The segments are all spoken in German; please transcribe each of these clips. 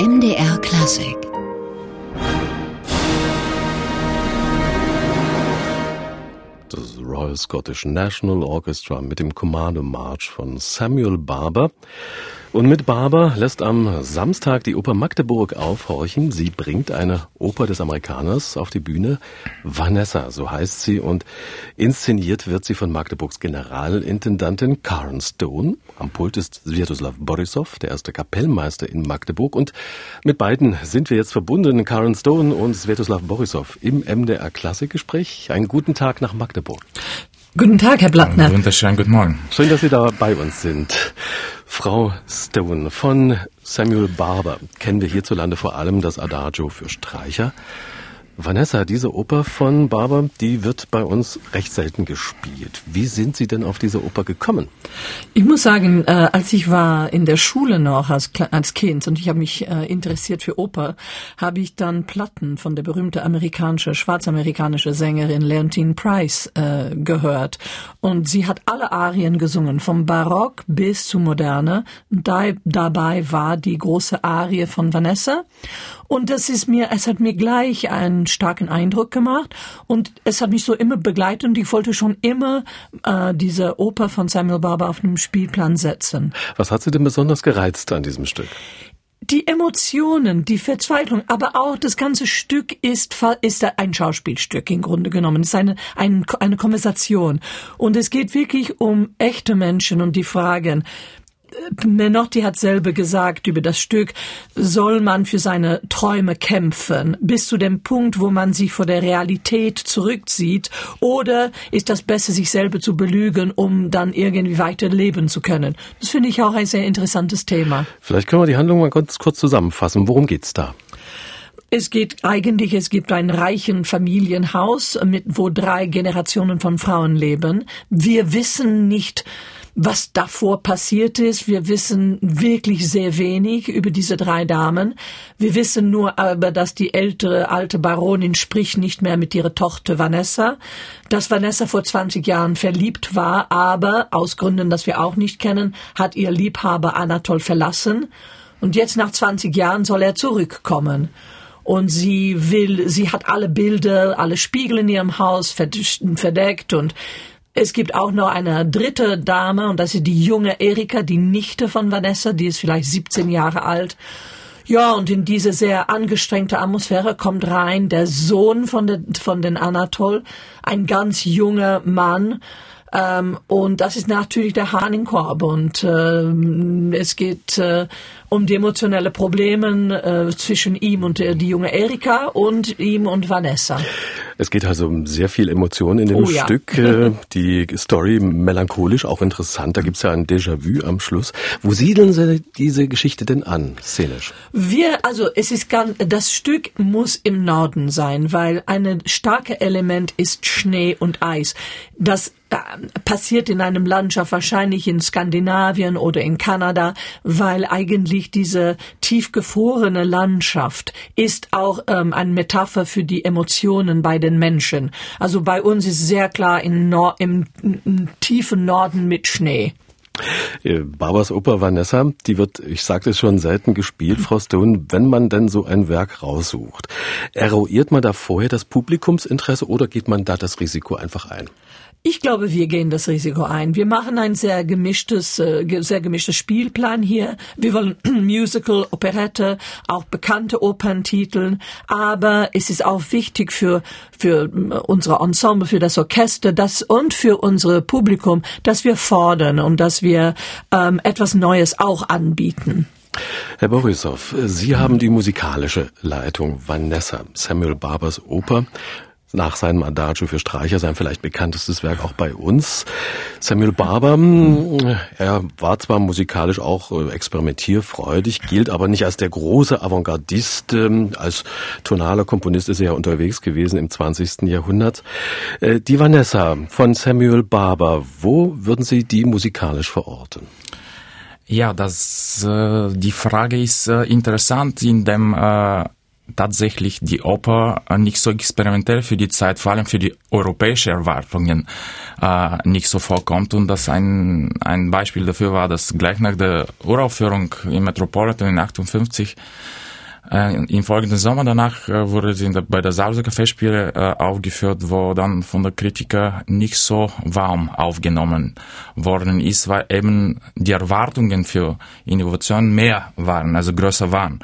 MDR Klassik Das Royal Scottish National Orchestra mit dem Commando March von Samuel Barber. Und mit Barber lässt am Samstag die Oper Magdeburg aufhorchen. Sie bringt eine Oper des Amerikaners auf die Bühne. Vanessa, so heißt sie. Und inszeniert wird sie von Magdeburgs Generalintendantin Karen Stone. Am Pult ist Sviatoslav Borisov, der erste Kapellmeister in Magdeburg. Und mit beiden sind wir jetzt verbunden, Karen Stone und Sviatoslav Borisov, im MDR Klassikgespräch. Einen guten Tag nach Magdeburg. Guten Tag, Herr Blattner. Wunderschönen guten Morgen. Schön, dass Sie da bei uns sind. Frau Stone, von Samuel Barber kennen wir hierzulande vor allem das Adagio für Streicher. Vanessa, diese Oper von Barber, die wird bei uns recht selten gespielt. Wie sind Sie denn auf diese Oper gekommen? Ich muss sagen, äh, als ich war in der Schule noch als, Kind und ich habe mich äh, interessiert für Oper, habe ich dann Platten von der berühmten amerikanische, schwarzamerikanische Sängerin Leontine Price äh, gehört. Und sie hat alle Arien gesungen, vom Barock bis zu Moderne. Da, dabei war die große Arie von Vanessa. Und das ist mir, es hat mir gleich einen starken Eindruck gemacht und es hat mich so immer begleitet und ich wollte schon immer äh, diese Oper von Samuel Barber auf dem Spielplan setzen. Was hat Sie denn besonders gereizt an diesem Stück? die Emotionen, die Verzweiflung, aber auch das ganze Stück ist, ist ein Schauspielstück im Grunde genommen. Es ist eine, eine, eine Konversation. Und es geht wirklich um echte Menschen und die Fragen, Menotti hat selber gesagt über das Stück, soll man für seine Träume kämpfen, bis zu dem Punkt, wo man sich vor der Realität zurückzieht, oder ist das besser, sich selber zu belügen, um dann irgendwie weiter leben zu können? Das finde ich auch ein sehr interessantes Thema. Vielleicht können wir die Handlung mal kurz, kurz zusammenfassen. Worum geht's da? Es geht eigentlich, es gibt ein reichen Familienhaus, mit, wo drei Generationen von Frauen leben. Wir wissen nicht, was davor passiert ist. Wir wissen wirklich sehr wenig über diese drei Damen. Wir wissen nur aber, dass die ältere alte Baronin spricht nicht mehr mit ihrer Tochter Vanessa, dass Vanessa vor 20 Jahren verliebt war, aber aus Gründen, dass wir auch nicht kennen, hat ihr Liebhaber Anatol verlassen. Und jetzt nach 20 Jahren soll er zurückkommen und sie will, sie hat alle Bilder, alle Spiegel in ihrem Haus verdeckt und es gibt auch noch eine dritte Dame und das ist die junge Erika, die Nichte von Vanessa, die ist vielleicht 17 Jahre alt. Ja, und in diese sehr angestrengte Atmosphäre kommt rein der Sohn von, den, von den Anatol, ein ganz junger Mann, ähm, und das ist natürlich der Hahn im Korb. Und äh, es geht äh, um die emotionelle Probleme äh, zwischen ihm und äh, die junge Erika und ihm und Vanessa. Es geht also um sehr viel Emotion in dem oh, Stück. Ja. die Story melancholisch, auch interessant. Da gibt's ja ein Déjà-vu am Schluss. Wo siedeln Sie diese Geschichte denn an, szenisch? Wir, also es ist ganz, das Stück muss im Norden sein, weil ein starke Element ist Schnee und Eis. Das passiert in einem Landschaft, wahrscheinlich in Skandinavien oder in Kanada, weil eigentlich diese tiefgefrorene Landschaft ist auch ähm, eine Metapher für die Emotionen bei den Menschen. Also bei uns ist sehr klar in Nor im, im tiefen Norden mit Schnee. Äh, Barbers Oper Vanessa, die wird, ich sagte es schon, selten gespielt, Frau Stone, wenn man denn so ein Werk raussucht. Eruiert man da vorher das Publikumsinteresse oder geht man da das Risiko einfach ein? Ich glaube, wir gehen das Risiko ein. Wir machen ein sehr gemischtes, äh, sehr gemischtes Spielplan hier. Wir wollen Musical, Operette, auch bekannte Operntitel. Aber es ist auch wichtig für, für äh, unsere Ensemble, für das Orchester, das, und für unser Publikum, dass wir fordern und dass wir ähm, etwas Neues auch anbieten. Herr Borisov, Sie haben die musikalische Leitung Vanessa, Samuel Barbers Oper nach seinem Adagio für Streicher sein vielleicht bekanntestes Werk auch bei uns. Samuel Barber, hm, er war zwar musikalisch auch äh, experimentierfreudig, gilt aber nicht als der große Avantgardist. Ähm, als tonaler Komponist ist er ja unterwegs gewesen im 20. Jahrhundert. Äh, die Vanessa von Samuel Barber, wo würden Sie die musikalisch verorten? Ja, das, äh, die Frage ist interessant in dem tatsächlich die Oper nicht so experimentell für die Zeit, vor allem für die europäischen Erwartungen, äh, nicht so vorkommt. Und das ein, ein Beispiel dafür war, dass gleich nach der Uraufführung im Metropolitan in 58 Äh, Im folgenden Sommer danach äh, wurde sie der, bei der Salzburger Festspiele äh, aufgeführt, wo dann von der Kritiker nicht so warm aufgenommen worden ist, weil eben die Erwartungen für Innovation mehr waren, also größer waren.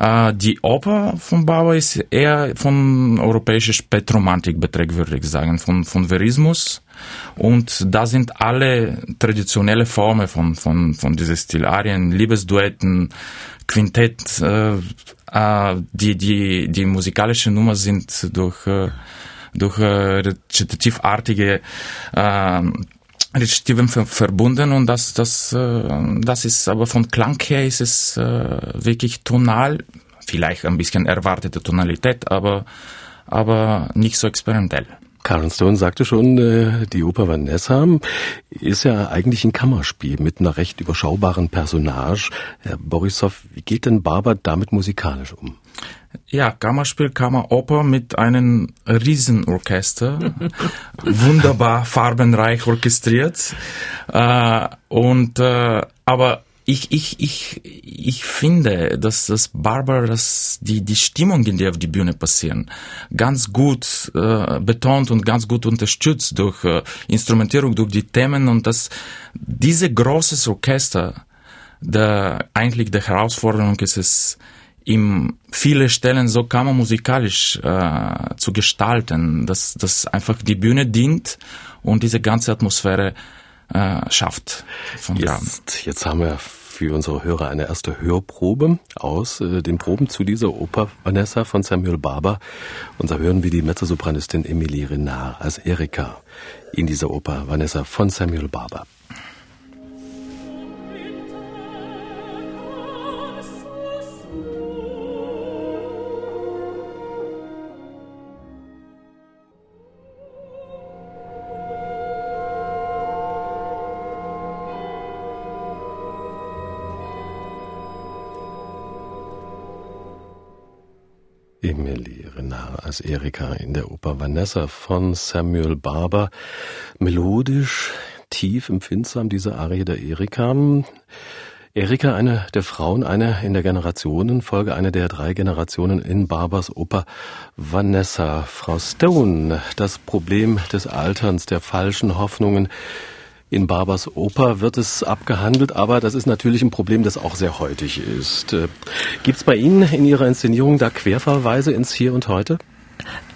Die Oper von Bauer ist eher von europäischer Spätromantik beträgt, würde ich sagen, von, von Verismus. Und da sind alle traditionelle Formen von, von, von diesem Stil, Arien, Liebesduetten, Quintett, äh, äh, die, die, die musikalische Nummer sind durch, äh, durch äh, rezitativartige äh, Rezitativen verbunden und das, das, äh, das ist aber von Klang her ist es äh, wirklich tonal, vielleicht ein bisschen erwartete Tonalität, aber, aber nicht so experimentell. Karen Stone sagte schon, äh, die Oper Vanessa ist ja eigentlich ein Kammerspiel mit einer recht überschaubaren Personage. Herr Borisov, wie geht denn Barber damit musikalisch um? Ja, Kammerspiel, Kammeroper mit einem Riesenorchester, wunderbar farbenreich orchestriert. Äh, und äh, aber ich, ich, ich, ich finde, dass das Barber, dass die, die Stimmungen, die auf die Bühne passieren, ganz gut äh, betont und ganz gut unterstützt durch äh, Instrumentierung, durch die Themen und dass diese großes Orchester, der eigentlich die Herausforderung ist es, ihm viele Stellen so kammermusikalisch äh, zu gestalten, dass, dass einfach die Bühne dient und diese ganze Atmosphäre äh, schafft von jetzt, Jetzt haben wir für unsere Hörer eine erste Hörprobe aus äh, den Proben zu dieser Oper Vanessa von Samuel Barber. Und da hören wir die Mezzosopranistin Emilie Renard als Erika in dieser Oper Vanessa von Samuel Barber. Als Erika in der Oper Vanessa von Samuel Barber. Melodisch, tief, empfindsam diese Arie der Erika. Erika, eine der Frauen, eine in der Generationenfolge, eine der drei Generationen in Barbers Oper Vanessa. Frau Stone, das Problem des Alterns, der falschen Hoffnungen, in Barbers Oper wird es abgehandelt, aber das ist natürlich ein Problem, das auch sehr heutig ist. Äh, Gibt es bei Ihnen in Ihrer Inszenierung da Querverweise ins Hier und Heute?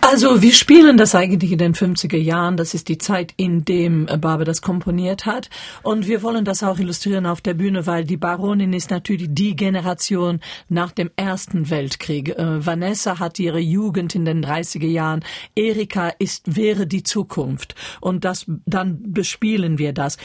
Also wir spielen das eigentlich in den 50er Jahren. Das ist die Zeit, in dem Barber das komponiert hat. Und wir wollen das auch illustrieren auf der Bühne, weil die Baronin ist natürlich die Generation nach dem Ersten Weltkrieg. Äh, Vanessa hat ihre Jugend in den 30er Jahren. Erika ist, wäre die Zukunft. Und das, dann bespielen wir das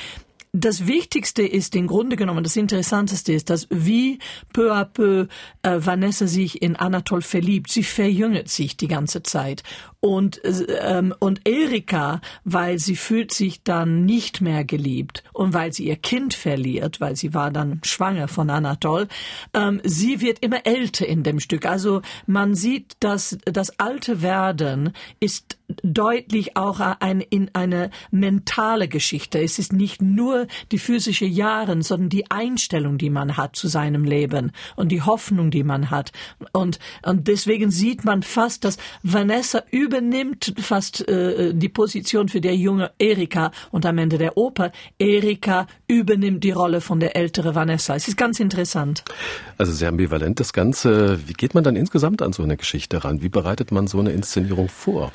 das Wichtigste ist im Grunde genommen, das Interessanteste ist, dass wie peu à peu äh, Vanessa sich in Anatol verliebt. Sie verjüngt sich die ganze Zeit. Und, ähm, und Erika, weil sie fühlt sich dann nicht mehr geliebt und weil sie ihr Kind verliert, weil sie war dann schwanger von Anatol, ähm, sie wird immer älter in dem Stück. Also man sieht, dass das alte Werden ist deutlich auch ein, in eine mentale Geschichte. Es ist nicht nur die physische Jahren, sondern die Einstellung, die man hat zu seinem Leben und die Hoffnung, die man hat. Und, und deswegen sieht man fast, dass Vanessa übernimmt fast äh, die Position für der junge Erika und am Ende der Oper Erika übernimmt die Rolle von der ältere Vanessa. Es ist ganz interessant. Also sehr ambivalent das Ganze. Wie geht man dann insgesamt an so eine Geschichte ran? Wie bereitet man so eine Inszenierung vor?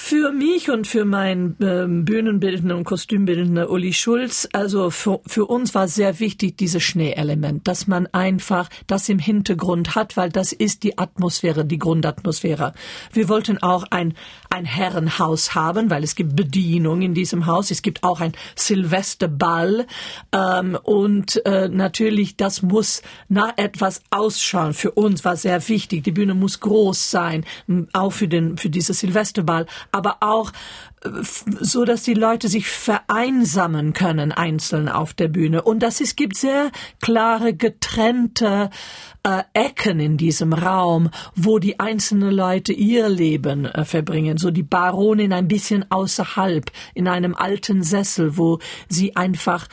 Für mich und für meinen ähm, Bühnenbildner und Kostümbildner Uli Schulz, also für, für uns war sehr wichtig dieses Schneeelement, dass man einfach das im Hintergrund hat, weil das ist die Atmosphäre, die Grundatmosphäre. Wir wollten auch ein, ein Herrenhaus haben, weil es gibt Bedienung in diesem Haus. Es gibt auch ein Silvesterball ähm, und äh, natürlich, das muss nach etwas ausschauen. Für uns war sehr wichtig. Die Bühne muss groß sein, auch für den für dieses Silvesterball aber auch äh, so, dass die Leute sich vereinsamen können einzeln auf der Bühne. Und das es gibt sehr klare getrennte äh, Ecken in diesem Raum, wo die einzelnen Leute ihr Leben äh, verbringen. So die Baronin ein bisschen außerhalb in einem alten Sessel, wo sie einfach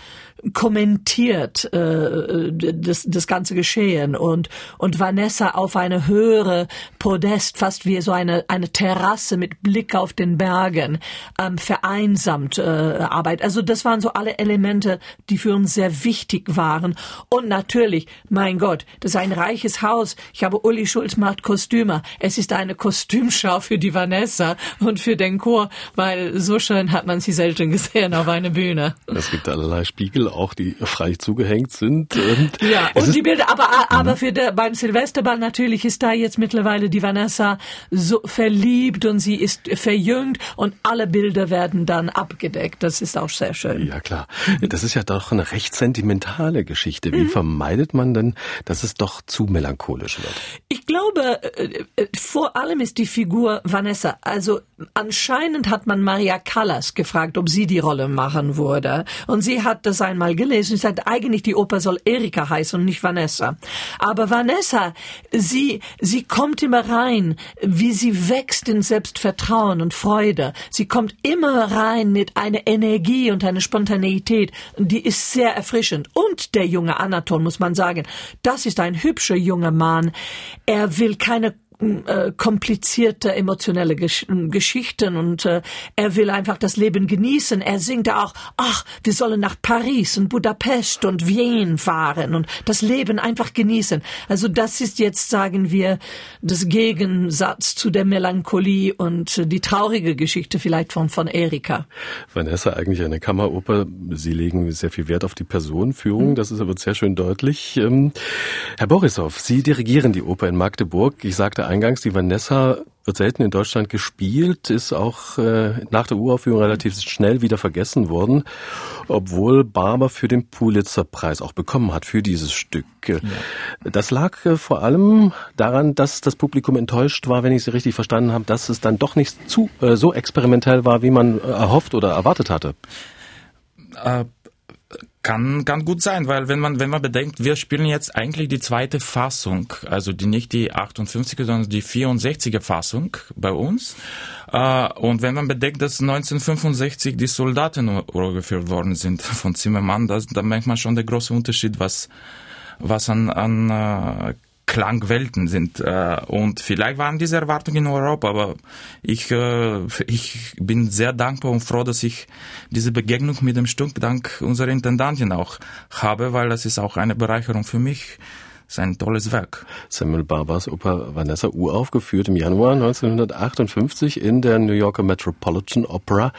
kommentiert äh, das, das ganze Geschehen und und Vanessa auf eine höhere Podest, fast wie so eine eine Terrasse mit Blick auf den Bergen, ähm, vereinsamt äh, Arbeit. Also das waren so alle Elemente, die für uns sehr wichtig waren. Und natürlich, mein Gott, das ist ein reiches Haus. Ich habe Uli Schulz macht Kostüme. Es ist eine Kostümschau für die Vanessa und für den Chor, weil so schön hat man sie selten gesehen auf einer Bühne. Es gibt allerlei Spiegel, auch die frei zugehängt sind. Und ja, und die Bilder, aber, aber mhm. für der, beim Silvesterball natürlich ist da jetzt mittlerweile die Vanessa so verliebt und sie ist verjüngt und alle Bilder werden dann abgedeckt. Das ist auch sehr schön. Ja, klar. Das ist ja doch eine recht sentimentale Geschichte. Wie mhm. vermeidet man denn, dass es doch zu melancholisch wird? Ich glaube, äh, äh, vor allem ist die Figur Vanessa, also anscheinend hat man Maria Callas gefragt, ob sie die Rolle machen würde. Und sie hat das einmal gelesen. Sagt, eigentlich die Oper soll Erika heißen und nicht Vanessa. Aber Vanessa, sie, sie kommt immer rein, wie sie wächst in Selbstvertrauen und Freude. Sie kommt immer rein mit einer Energie und einer Spontaneität. Die ist sehr erfrischend. Und der junge Anaton, muss man sagen, das ist ein hübscher junger Mann. Er will keine äh, komplizierte emotionelle Gesch Geschichten und äh, er will einfach das Leben genießen. Er singt auch, ach, wir sollen nach Paris und Budapest und Wien fahren und das Leben einfach genießen. Also das ist jetzt, sagen wir, das Gegensatz zu der Melancholie und äh, die traurige Geschichte vielleicht von, von Erika. Vanessa, eigentlich eine Kammeroper. Sie legen sehr viel Wert auf die Personenführung. Mhm. Das ist aber sehr schön deutlich. Ähm, Herr Borisov, Sie dirigieren die Oper in Magdeburg. Ich sagte eingangs, die Vanessa wird selten in Deutschland gespielt, ist auch äh, nach der Uraufführung relativ schnell wieder vergessen worden, obwohl Barber für den Pulitzer-Preis auch bekommen hat für dieses Stück. Ja. Das lag äh, vor allem daran, dass das Publikum enttäuscht war, wenn ich Sie richtig verstanden habe, dass es dann doch nicht zu äh, so experimentell war, wie man äh, erhofft oder erwartet hatte. Kann, kann gut sein, weil wenn man, wenn man bedenkt, wir spielen jetzt eigentlich die zweite Fassung, also die, nicht die 58er, sondern die 64er Fassung bei uns. Äh, und wenn man bedenkt, dass 1965 die Soldaten urgeführt worden sind von Zimmermann, das, da merkt man schon der große Unterschied, was, was an, an äh, Klangwelten sind. Äh, und vielleicht waren diese Erwartungen in Europa, aber ich, äh, ich bin sehr dankbar und froh, dass ich diese Begegnung mit dem Stück dank unserer Intendantin auch habe, weil das ist auch eine Bereicherung für mich ist ein tolles Werk. Samuel Barbers Oper Vanessa uraufgeführt im Januar 1958 in der New Yorker Metropolitan Opera.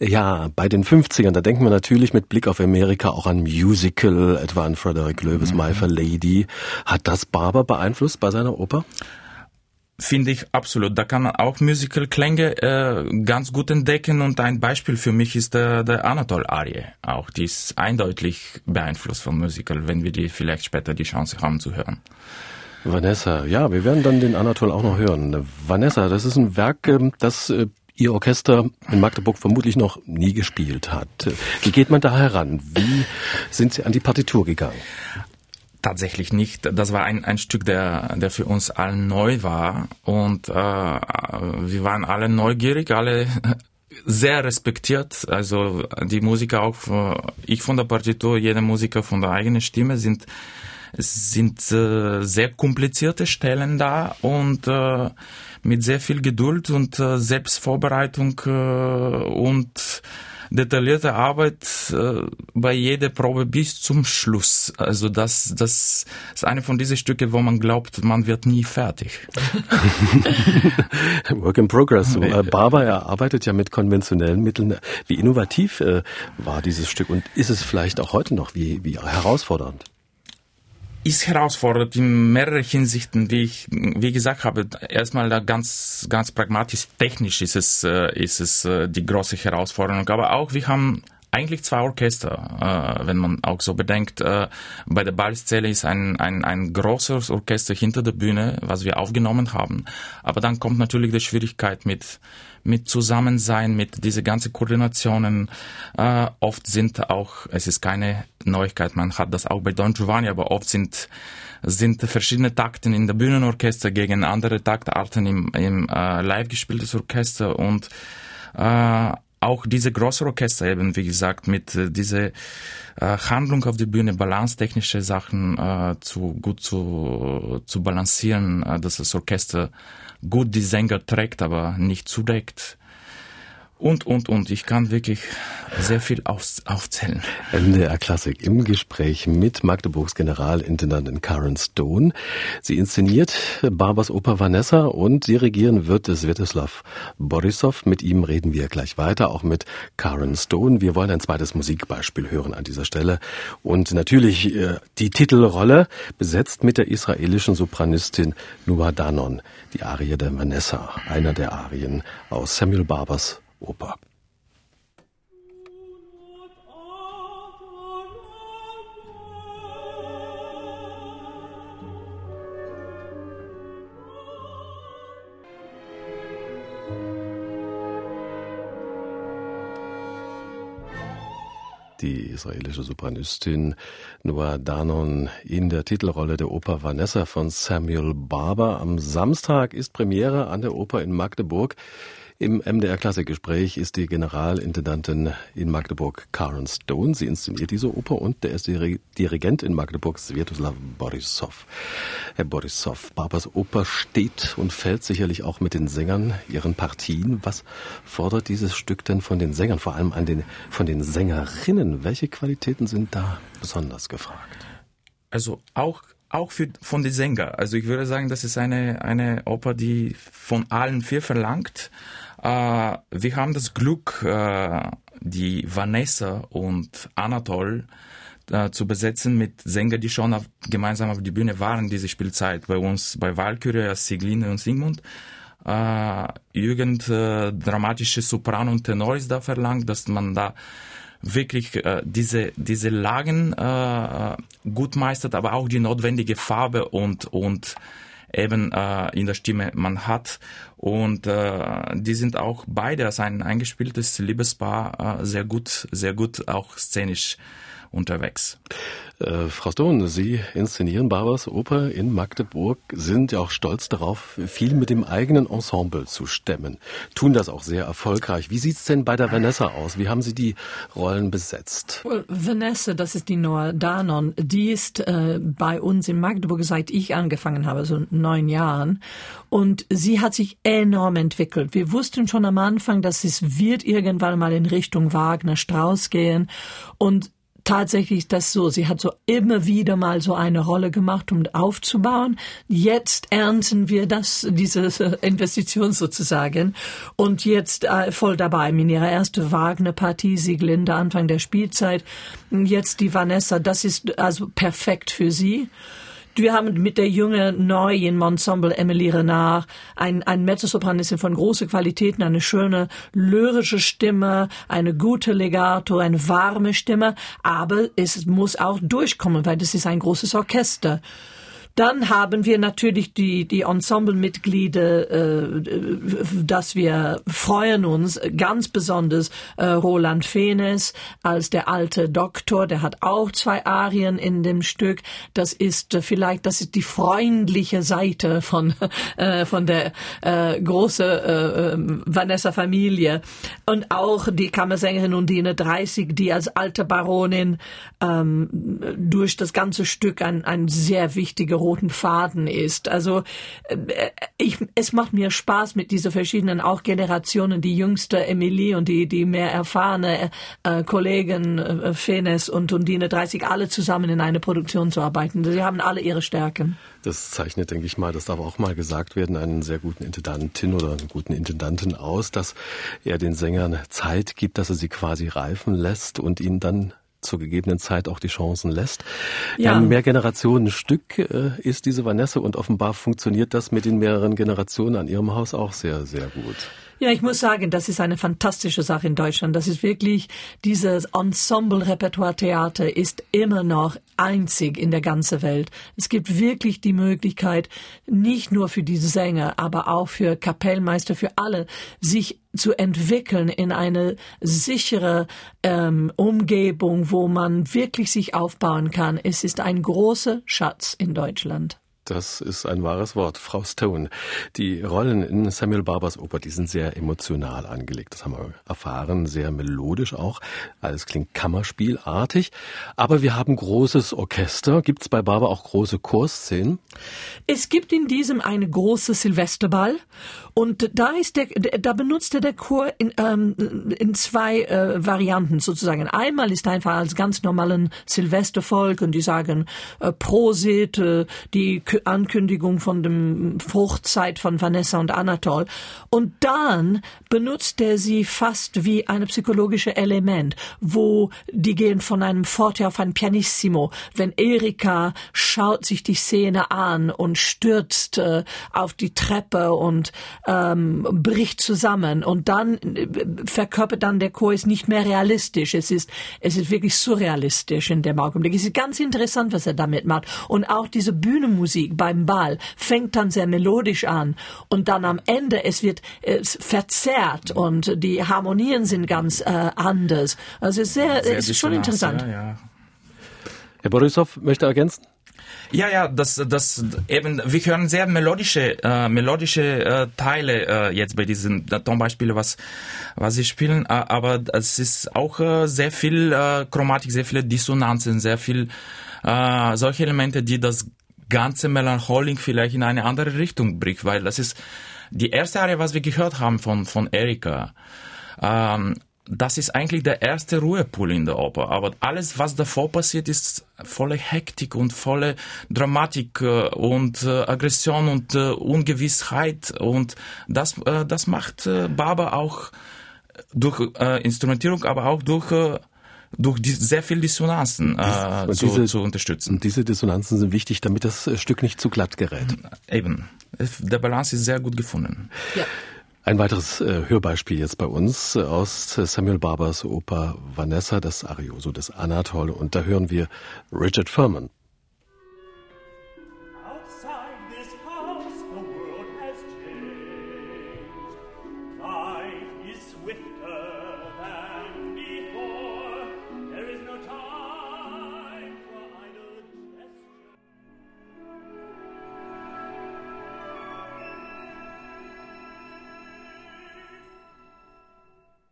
Ja, bei den 50ern, da denken wir natürlich mit Blick auf Amerika auch an Musical, etwa an Frederick Loebes mhm. My Fair Lady. Hat das Barber beeinflusst bei seiner Oper? Finde ich absolut. Da kann man auch Musical-Klänge äh, ganz gut entdecken und ein Beispiel für mich ist der, der Anatol-Arie. Auch die ist eindeutig beeinflusst vom Musical, wenn wir die vielleicht später die Chance haben zu hören. Vanessa, ja, wir werden dann den Anatol auch noch hören. Vanessa, das ist ein Werk, ähm, das äh, Ihr Orchester in Magdeburg vermutlich noch nie gespielt hat. Wie geht man da heran? Wie sind Sie an die Partitur gegangen? Tatsächlich nicht. Das war ein, ein Stück, der, der für uns allen neu war. Und äh, wir waren alle neugierig, alle sehr respektiert. Also die Musiker auch, ich von der Partitur, jeder Musiker von der eigenen Stimme sind sind äh, sehr komplizierte Stellen da und äh, mit sehr viel Geduld und äh, Selbstvorbereitung äh, und detaillierte Arbeit äh, bei jeder Probe bis zum Schluss. Also das, das ist eine von diesen Stücke, wo man glaubt, man wird nie fertig. Work in progress. Äh, Barber arbeitet ja mit konventionellen Mitteln. Wie innovativ äh, war dieses Stück und ist es vielleicht auch heute noch wie, wie herausfordernd? Ist herausfordernd in mehreren Hinsichten, wie ich, wie gesagt habe. Erstmal da ganz, ganz pragmatisch, technisch ist es, äh, ist es äh, die große Herausforderung. Aber auch, wir haben eigentlich zwei Orchester, äh, wenn man auch so bedenkt. Äh, bei der Ballszene ist ein, ein, ein großes Orchester hinter der Bühne, was wir aufgenommen haben. Aber dann kommt natürlich die Schwierigkeit mit, mit Zusammensein, mit diese ganze Koordinationen. Äh, oft sind auch, es ist keine Neuigkeit, man hat das auch bei Don Giovanni, aber oft sind sind verschiedene Takten in der Bühnenorchester gegen andere Taktarten im, im äh, live gespieltes Orchester und äh, auch diese Großorchester eben, wie gesagt, mit äh, dieser äh, Handlung auf der Bühne, balancetechnische Sachen äh, zu gut zu, zu balancieren, äh, dass das Orchester gut die Sänger trägt, aber nicht zudeckt und, und, und. Ich kann wirklich sehr viel auf, aufzählen. NDR Klassik im Gespräch mit Magdeburgs Generalintendantin Karen Stone. Sie inszeniert Barbers Oper Vanessa und dirigieren wird es Svetoslav Borisov. Mit ihm reden wir gleich weiter, auch mit Karen Stone. Wir wollen ein zweites Musikbeispiel hören an dieser Stelle. Und natürlich äh, die Titelrolle besetzt mit der israelischen Sopranistin Noah Danon, die Arie der Vanessa, einer der Arien aus Samuel Barbers Oper. die israelische Sopranistin Noah Danon in der Titelrolle der Oper Vanessa von Samuel Barber. Am Samstag ist Premiere an der Oper in Magdeburg. Im MDR Klassikgespräch ist die Generalintendantin in Magdeburg Karen Stone. Sie inszeniert diese Oper und der ist Dirigent in Magdeburg Svetoslav Borisov. Herr Borisov, Barbers Oper steht und fällt sicherlich auch mit den Sängern, ihren Partien. Was fordert dieses Stück denn von den Sängern, vor allem an den, von den Sängerinnen? Welche Qualitäten sind da besonders gefragt? Also auch auch für, von den Sängern. Also ich würde sagen, das ist eine, eine Oper, die von allen vier verlangt. Äh, wir haben das Glück, äh, die Vanessa und Anatol äh, zu besetzen mit Sängern, die schon auf, gemeinsam auf die Bühne waren, diese Spielzeit. Bei uns, bei Walküre, Sigline und Sigmund. Äh, irgend äh, dramatische Sopran und Tenor ist da verlangt, dass man da wirklich äh, diese diese Lagen äh, gut meistert, aber auch die notwendige Farbe und und eben äh, in der Stimme man hat. Und äh, die sind auch beide als ein eingespieltes Liebespaar äh, sehr gut, sehr gut auch szenisch unterwegs. Äh, Frau Stone, Sie inszenieren Barbers Oper in Magdeburg, sind ja auch stolz darauf, viel mit dem eigenen Ensemble zu stemmen, tun das auch sehr erfolgreich. Wie sieht's denn bei der Vanessa aus? Wie haben Sie die Rollen besetzt? Well, Vanessa, das ist die Noah Danon, die ist äh, bei uns in Magdeburg, seit ich angefangen habe, so neun Jahren. Und sie hat sich enorm entwickelt. Wir wussten schon am Anfang, dass es wird irgendwann mal in Richtung Wagner, Strauss gehen. Und tatsächlich das so. Sie hat so immer wieder mal so eine Rolle gemacht, um aufzubauen. Jetzt ernten wir das, diese Investition sozusagen. Und jetzt äh, voll dabei. In ihrer ersten Wagner-Partie, Sieglinde, Anfang der Spielzeit. Jetzt die Vanessa. Das ist also perfekt für sie. Wir haben mit der jungen neuen Ensemble Emily Renard ein, ein Mezzosopranistin von großer Qualitäten, eine schöne lyrische Stimme, eine gute Legato, eine warme Stimme, aber es muss auch durchkommen, weil das ist ein großes Orchester. Dann haben wir natürlich die, die Ensemblemitglieder, äh, dass wir freuen uns ganz besonders äh, Roland Fenes als der alte Doktor, der hat auch zwei Arien in dem Stück. Das ist äh, vielleicht, das ist die freundliche Seite von äh, von der äh, große äh, ähm, Vanessa Familie und auch die Kammersängerin Undine 30, die als alte Baronin ähm, durch das ganze Stück ein, ein sehr wichtiger roten Faden ist. Also äh, ich, es macht mir Spaß mit diesen verschiedenen auch Generationen, die jüngste Emilie und die, die mehr erfahrene äh, Kollegen äh, Fenes und Undine 30 alle zusammen in eine Produktion zu arbeiten. Sie haben alle ihre Stärken. Das zeichnet, denke ich mal, das darf auch mal gesagt werden, einen sehr guten Intendantin oder einen guten Intendanten aus, dass er den Sängern Zeit gibt, dass er sie quasi reifen lässt und ihnen dann zur gegebenen Zeit auch die Chancen lässt. Ja. Ein Mehrgenerationenstück äh, ist diese Vanessa und offenbar funktioniert das mit den mehreren Generationen an ihrem Haus auch sehr, sehr gut. Ja, ich muss sagen, das ist eine fantastische Sache in Deutschland. Das ist wirklich, dieses Ensemble-Repertoire-Theater ist immer noch einzig in der ganzen Welt. Es gibt wirklich die Möglichkeit, nicht nur für diese Sänger, aber auch für Kapellmeister, für alle, sich zu entwickeln in eine sichere ähm, Umgebung, wo man wirklich sich aufbauen kann. Es ist ein großer Schatz in Deutschland. Das ist ein wahres Wort. Frau Stone. Die Rollen in Samuel Barbers Oper, die sind sehr emotional angelegt. Das haben wir erfahren. Sehr melodisch auch. Alles klingt Kammerspielartig. Aber wir haben großes Orchester. Gibt es bei Barber auch große Chorszenen? Es gibt in diesem eine große Silvesterball. Und da ist der, da benutzt er der Chor in, ähm, in zwei äh, Varianten sozusagen. Einmal ist einfach als ganz normalen Silvestervolk und die sagen äh, Prosit, äh, die Ankündigung von dem Fruchtzeit von Vanessa und Anatol. Und dann benutzt er sie fast wie ein psychologisches Element, wo die gehen von einem Forte auf ein Pianissimo. Wenn Erika schaut sich die Szene an und stürzt äh, auf die Treppe und ähm, bricht zusammen und dann äh, verkörpert dann der Chor ist nicht mehr realistisch. Es ist, es ist wirklich surrealistisch in dem Augenblick. Es ist ganz interessant, was er damit macht. Und auch diese Bühnenmusik beim Ball fängt dann sehr melodisch an und dann am Ende es wird es verzerrt und die Harmonien sind ganz äh, anders. Also es ist sehr, sehr es ist schon interessant. Ja, ja. Herr Borisov möchte ergänzen? Ja, ja, das, das eben, wir hören sehr melodische, äh, melodische äh, Teile äh, jetzt bei diesen Tonbeispielen, was, was sie spielen, äh, aber es ist auch äh, sehr viel äh, Chromatik, sehr viele Dissonanzen, sehr viel äh, solche Elemente, die das ganze Melancholik vielleicht in eine andere Richtung bringt, weil das ist die erste Arie, was wir gehört haben von, von Erika. Ähm, das ist eigentlich der erste Ruhepool in der Oper. Aber alles, was davor passiert, ist volle Hektik und volle Dramatik äh, und äh, Aggression und äh, Ungewissheit. Und das, das macht Barber auch durch Instrumentierung, aber auch durch durch die, sehr viel Dissonanzen äh, zu, diese, zu unterstützen. Und diese Dissonanzen sind wichtig, damit das Stück nicht zu glatt gerät. Eben. Der Balance ist sehr gut gefunden. Ja. Ein weiteres äh, Hörbeispiel jetzt bei uns äh, aus Samuel Barbers Oper Vanessa, das Arioso des Anatole. Und da hören wir Richard Furman.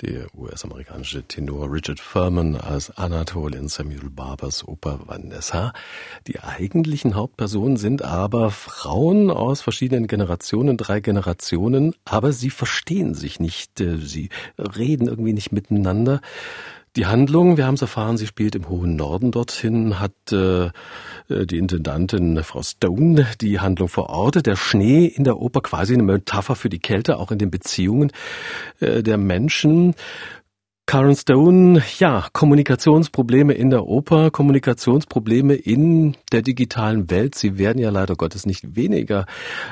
Der US-amerikanische Tenor Richard Furman als Anatol in Samuel Barbers Oper Vanessa. Die eigentlichen Hauptpersonen sind aber Frauen aus verschiedenen Generationen, drei Generationen, aber sie verstehen sich nicht, äh, sie reden irgendwie nicht miteinander. Die Handlung, wir haben es erfahren, sie spielt im hohen Norden dorthin, hat äh, äh, die Intendantin Frau Stone die Handlung verortet. Der Schnee in der Oper quasi eine Metapher für die Kälte, auch in den Beziehungen äh, der Menschen. Karen Stone, ja, Kommunikationsprobleme in der Oper, Kommunikationsprobleme in der digitalen Welt. Sie werden ja leider Gottes nicht weniger.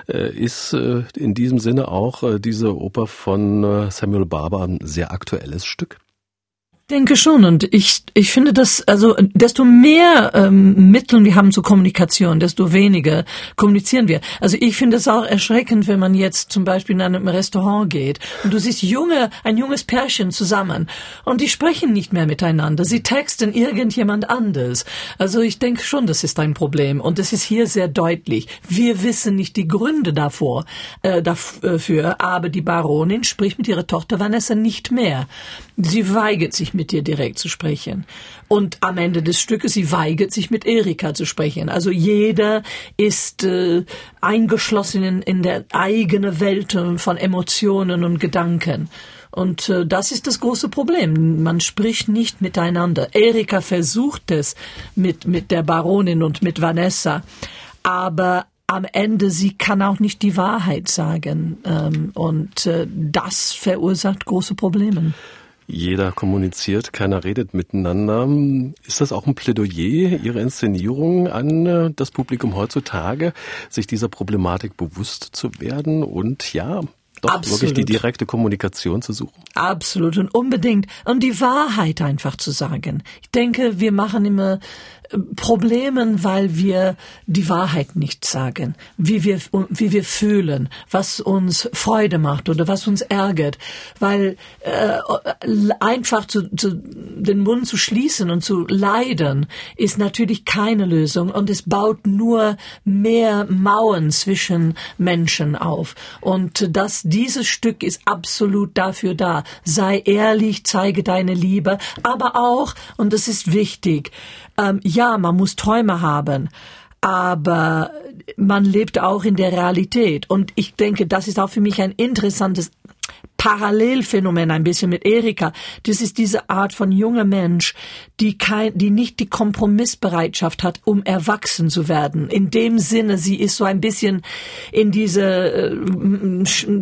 Äh, ist in diesem Sinne auch diese Oper von Samuel Barber ein sehr aktuelles Stück? Denke schon und ich ich finde das also desto mehr ähm, Mittel wir haben zur Kommunikation desto weniger kommunizieren wir. Also ich finde es auch erschreckend wenn man jetzt zum Beispiel in einem Restaurant geht und du siehst junge ein junges Pärchen zusammen und die sprechen nicht mehr miteinander sie texten irgendjemand anders. Also ich denke schon das ist ein Problem und es ist hier sehr deutlich. Wir wissen nicht die Gründe davor äh, dafür aber die Baronin spricht mit ihrer Tochter Vanessa nicht mehr sie weigert sich mit dir direkt zu sprechen. Und am Ende des Stückes, sie weigert sich mit Erika zu sprechen. Also jeder ist äh, eingeschlossen in, in der eigene Welt von Emotionen und Gedanken. Und äh, das ist das große Problem. Man spricht nicht miteinander. Erika versucht es mit, mit der Baronin und mit Vanessa. Aber am Ende, sie kann auch nicht die Wahrheit sagen. Ähm, und äh, das verursacht große Probleme. Jeder kommuniziert, keiner redet miteinander. Ist das auch ein Plädoyer, Ihre Inszenierung an äh, das Publikum heutzutage, sich dieser Problematik bewusst zu werden und ja, doch Absolut. wirklich die direkte Kommunikation zu suchen? Absolut und unbedingt. Und die Wahrheit einfach zu sagen. Ich denke, wir machen immer Problemen, weil wir die Wahrheit nicht sagen, wie wir, wie wir fühlen, was uns Freude macht oder was uns ärgert, weil äh, einfach zu, zu, den Mund zu schließen und zu leiden ist natürlich keine Lösung und es baut nur mehr Mauern zwischen Menschen auf und dass dieses Stück ist absolut dafür da. Sei ehrlich, zeige deine Liebe, aber auch und das ist wichtig ähm, ja, man muss Träume haben, aber man lebt auch in der Realität. Und ich denke, das ist auch für mich ein interessantes Parallelphänomen ein bisschen mit Erika. Das ist diese Art von junger Mensch, die kein, die nicht die Kompromissbereitschaft hat, um erwachsen zu werden. In dem Sinne, sie ist so ein bisschen in diese äh,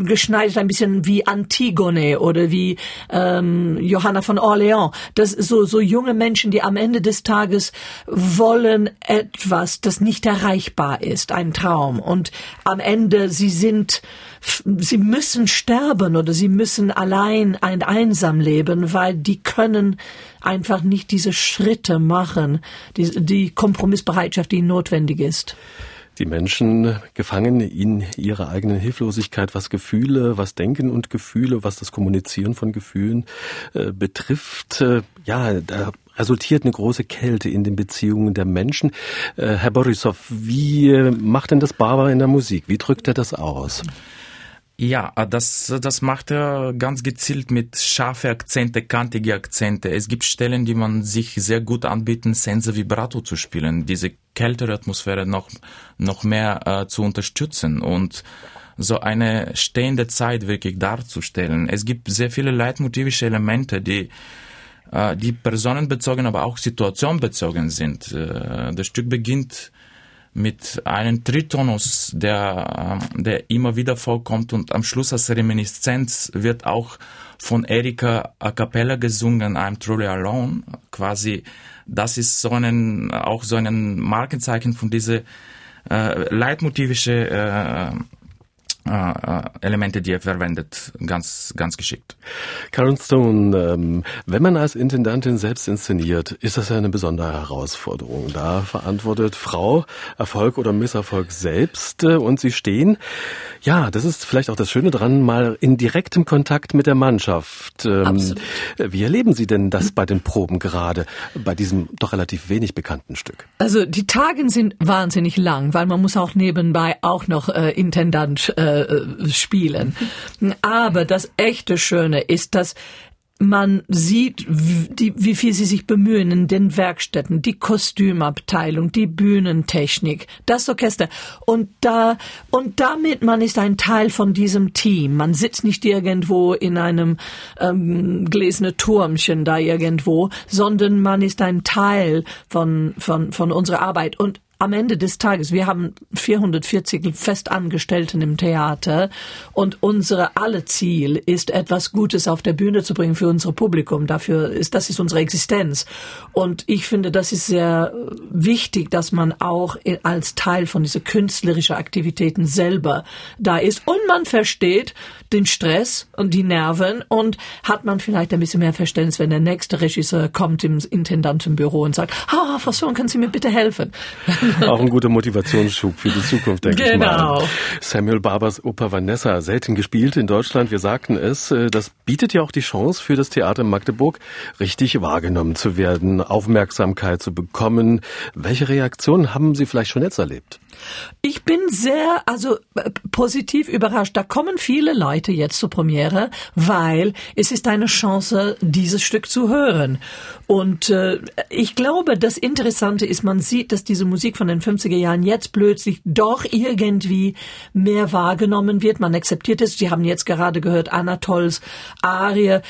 geschneidet, ein bisschen wie Antigone oder wie ähm, Johanna von Orleans. Das so so junge Menschen, die am Ende des Tages wollen etwas, das nicht erreichbar ist, ein Traum. Und am Ende sie sind sie müssen sterben oder sie müssen allein ein einsam leben, weil die können einfach nicht diese Schritte machen, die, die Kompromissbereitschaft, die notwendig ist. Die Menschen gefangen in ihrer eigenen Hilflosigkeit, was Gefühle, was Denken und Gefühle, was das Kommunizieren von Gefühlen äh, betrifft. Äh, ja, da resultiert eine große Kälte in den Beziehungen der Menschen. Äh, Herr Borisov, wie äh, macht denn das Barber in der Musik? Wie drückt er das aus? Ja, äh, das, das macht er ganz gezielt mit scharfe Akzente, kantige Akzente. Es gibt Stellen, die man sich sehr gut anbieten, Sense Vibrato zu spielen, diese kältere Atmosphäre noch, noch mehr äh, zu unterstützen und so eine stehende Zeit wirklich darzustellen. Es gibt sehr viele leitmotivische Elemente, die äh, die personenbezogen, aber auch situationbezogen sind. Äh, das Stück beginnt mit einem Tritonus, der, ähm, der immer wieder vorkommt und am Schluss als Reminiszenz wird auch von Erika a cappella gesungen, I'm truly alone. Quasi, das ist so ein, auch so ein Markenzeichen von diese äh, leitmotivische äh, äh, äh, Elemente, die er verwendet, ganz, ganz geschickt. Karen Stone, ähm, wenn man als Intendantin selbst inszeniert, ist das ja eine besondere Herausforderung. Da verantwortet Frau Erfolg oder Misserfolg selbst äh, und sie stehen, ja, das ist vielleicht auch das Schöne dran, mal in direktem Kontakt mit der Mannschaft. Ähm, wie erleben Sie denn das bei den Proben gerade, bei diesem doch relativ wenig bekannten Stück? Also die Tage sind wahnsinnig lang, weil man muss auch nebenbei auch noch äh, Intendant äh, äh, spielen. Aber das echte Schöne ist, dass man sieht, wie, wie viel sie sich bemühen in den Werkstätten, die Kostümabteilung, die Bühnentechnik, das Orchester. Und da, und damit man ist ein Teil von diesem Team. Man sitzt nicht irgendwo in einem ähm, gläserne Turmchen da irgendwo, sondern man ist ein Teil von, von, von unserer Arbeit. Und am Ende des Tages, wir haben 440 Festangestellten im Theater und unsere alle Ziel ist, etwas Gutes auf der Bühne zu bringen für unser Publikum. Dafür ist, das ist unsere Existenz. Und ich finde, das ist sehr wichtig, dass man auch als Teil von dieser künstlerischen Aktivitäten selber da ist und man versteht den Stress und die Nerven und hat man vielleicht ein bisschen mehr Verständnis, wenn der nächste Regisseur kommt im Intendantenbüro und sagt, ah, Frau Sohn, können Sie mir bitte helfen? Auch ein guter Motivationsschub für die Zukunft, denke genau. ich mal. Genau. Samuel Barbers Oper Vanessa, selten gespielt in Deutschland. Wir sagten es, äh, das bietet ja auch die Chance für das Theater Magdeburg, richtig wahrgenommen zu werden, Aufmerksamkeit zu bekommen. Welche Reaktionen haben Sie vielleicht schon jetzt erlebt? Ich bin sehr, also äh, positiv überrascht. Da kommen viele Leute jetzt zur Premiere, weil es ist eine Chance, dieses Stück zu hören. Und äh, ich glaube, das Interessante ist, man sieht, dass diese Musik von den 50er Jahren jetzt plötzlich doch irgendwie mehr wahrgenommen wird. Man akzeptiert es. Sie haben jetzt gerade gehört Anatols Arie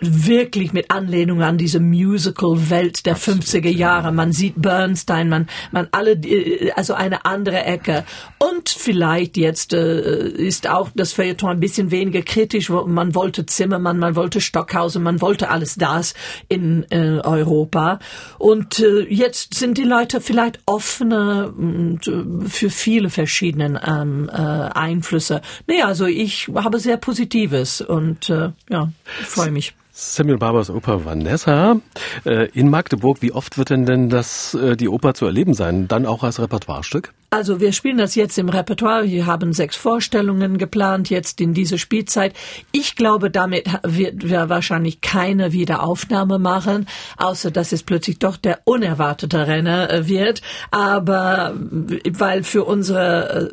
wirklich mit Anlehnung an diese Musical-Welt der Absolut, 50er Jahre. Man sieht Bernstein, man, man alle, äh, also eine andere Ecke. Und vielleicht jetzt äh, ist auch das Feuilleton ein bisschen weniger kritisch. Man wollte Zimmermann, man wollte Stockhausen, man wollte alles das in äh, Europa. Und äh, jetzt sind die Leute vielleicht offener äh, für viele verschiedene ähm, äh, Einflüsse. Nee, also ich habe sehr Positives und äh, ja, freue mich. Samuel Barbers Oper Vanessa äh, in Magdeburg. Wie oft wird denn denn das, äh, die Oper zu erleben sein? Dann auch als Repertoirestück? Also wir spielen das jetzt im Repertoire. Wir haben sechs Vorstellungen geplant jetzt in diese Spielzeit. Ich glaube, damit wird wir wahrscheinlich keine Wiederaufnahme machen, außer dass es plötzlich doch der unerwartete Renner äh, wird. Aber weil für unsere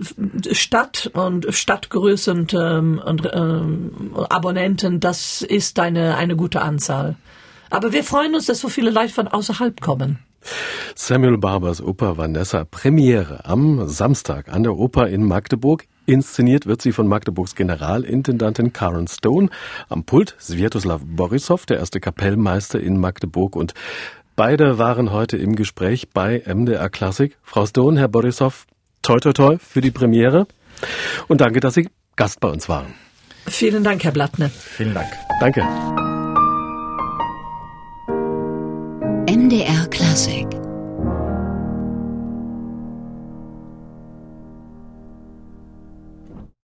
Stadt und Stadtgröße und, ähm, und ähm, Abonnenten, das ist eine, eine gute Anzahl. Aber wir freuen uns, dass so viele Leute von außerhalb kommen. Samuel Barbers Oper Vanessa Premiere am Samstag an der Oper in Magdeburg. Inszeniert wird sie von Magdeburgs Generalintendantin Karen Stone. Am Pult Sviatoslav Borisov, der erste Kapellmeister in Magdeburg. Und beide waren heute im Gespräch bei MDR Klassik. Frau Stone, Herr Borisov, toi toi toi für die Premiere. Und danke, dass Sie Gast bei uns waren. Vielen Dank, Herr Blattner. Vielen Dank. Danke. MDR Klassik